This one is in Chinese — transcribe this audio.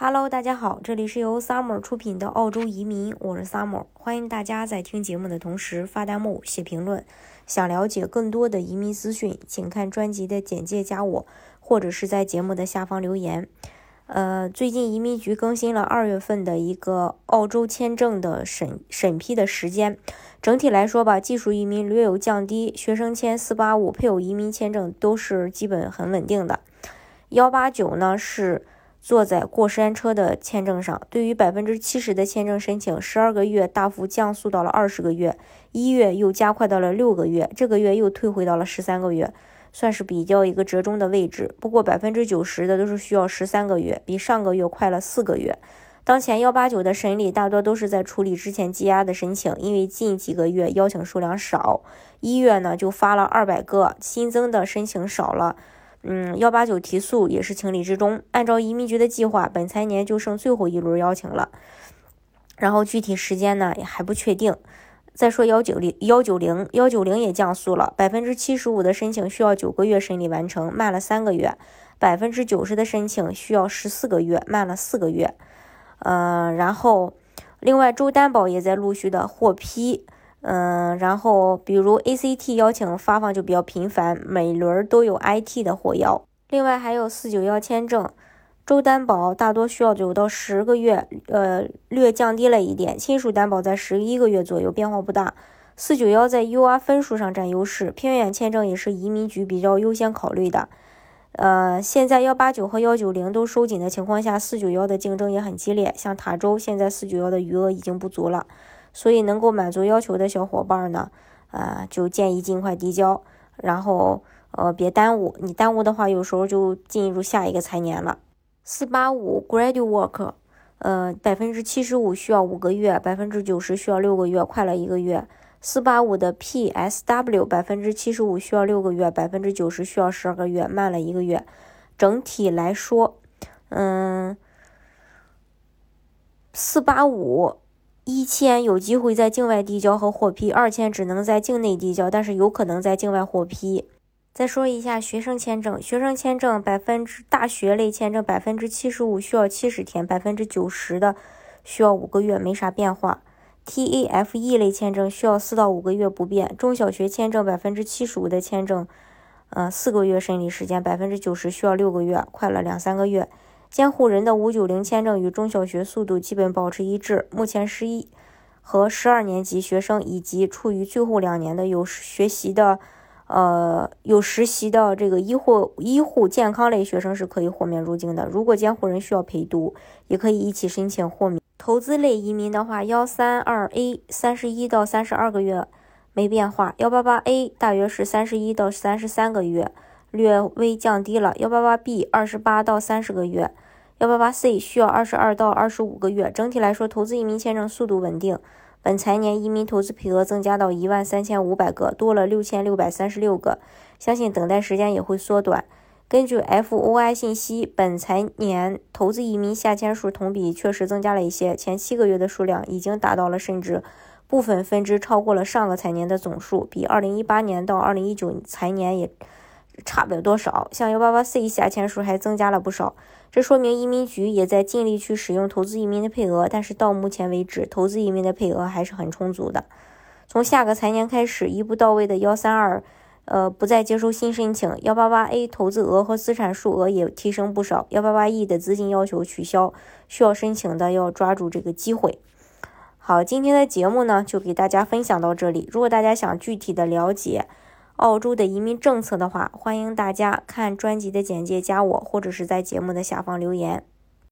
Hello，大家好，这里是由 Summer 出品的澳洲移民，我是 Summer，欢迎大家在听节目的同时发弹幕、写评论。想了解更多的移民资讯，请看专辑的简介加我，或者是在节目的下方留言。呃，最近移民局更新了二月份的一个澳洲签证的审审批的时间。整体来说吧，技术移民略有降低，学生签四八五、配偶移民签证都是基本很稳定的。幺八九呢是坐在过山车的签证上，对于百分之七十的签证申请，十二个月大幅降速到了二十个月，一月又加快到了六个月，这个月又退回到了十三个月。算是比较一个折中的位置，不过百分之九十的都是需要十三个月，比上个月快了四个月。当前幺八九的审理大多都是在处理之前积压的申请，因为近几个月邀请数量少，一月呢就发了二百个，新增的申请少了。嗯，幺八九提速也是情理之中。按照移民局的计划，本财年就剩最后一轮邀请了，然后具体时间呢也还不确定。再说幺九零幺九零幺九零也降速了，百分之七十五的申请需要九个月审理完成，慢了三个月；百分之九十的申请需要十四个月，慢了四个月。嗯，然后另外州担保也在陆续的获批。嗯，然后比如 ACT 邀请发放就比较频繁，每轮都有 IT 的火邀。另外还有四九幺签证。州担保大多需要九到十个月，呃，略降低了一点。亲属担保在十一个月左右，变化不大。四九幺在 UR 分数上占优势，偏远签证也是移民局比较优先考虑的。呃，现在幺八九和幺九零都收紧的情况下，四九幺的竞争也很激烈。像塔州现在四九幺的余额已经不足了，所以能够满足要求的小伙伴呢，啊，就建议尽快递交，然后呃别耽误。你耽误的话，有时候就进入下一个财年了。四八五 graduate work，呃，百分之七十五需要五个月，百分之九十需要六个月，快了一个月。四八五的 PSW，百分之七十五需要六个月，百分之九十需要十二个月，慢了一个月。整体来说，嗯，四八五一签有机会在境外递交和获批，二签只能在境内递交，但是有可能在境外获批。再说一下学生签证，学生签证百分之大学类签证百分之七十五需要七十天，百分之九十的需要五个月，没啥变化。TAFE 类签证需要四到五个月不变。中小学签证百分之七十五的签证，呃，四个月审理时间，百分之九十需要六个月，快了两三个月。监护人的五九零签证与中小学速度基本保持一致。目前十一和十二年级学生以及处于最后两年的有学习的。呃，有实习的这个医护医护健康类学生是可以豁免入境的。如果监护人需要陪读，也可以一起申请豁免。投资类移民的话，幺三二 A 三十一到三十二个月没变化，幺八八 A 大约是三十一到三十三个月，略微降低了。幺八八 B 二十八到三十个月，幺八八 C 需要二十二到二十五个月。整体来说，投资移民签证速度稳定。本财年移民投资配额增加到一万三千五百个，多了六千六百三十六个，相信等待时间也会缩短。根据 FOI 信息，本财年投资移民下签数同比确实增加了一些，前七个月的数量已经达到了，甚至部分分支超过了上个财年的总数，比二零一八年到二零一九财年也。差不了多少，像幺八八 C 下签数还增加了不少，这说明移民局也在尽力去使用投资移民的配额，但是到目前为止，投资移民的配额还是很充足的。从下个财年开始，一步到位的幺三二，呃，不再接收新申请，幺八八 A 投资额和资产数额也提升不少，幺八八 E 的资金要求取消，需要申请的要抓住这个机会。好，今天的节目呢，就给大家分享到这里。如果大家想具体的了解，澳洲的移民政策的话，欢迎大家看专辑的简介，加我，或者是在节目的下方留言。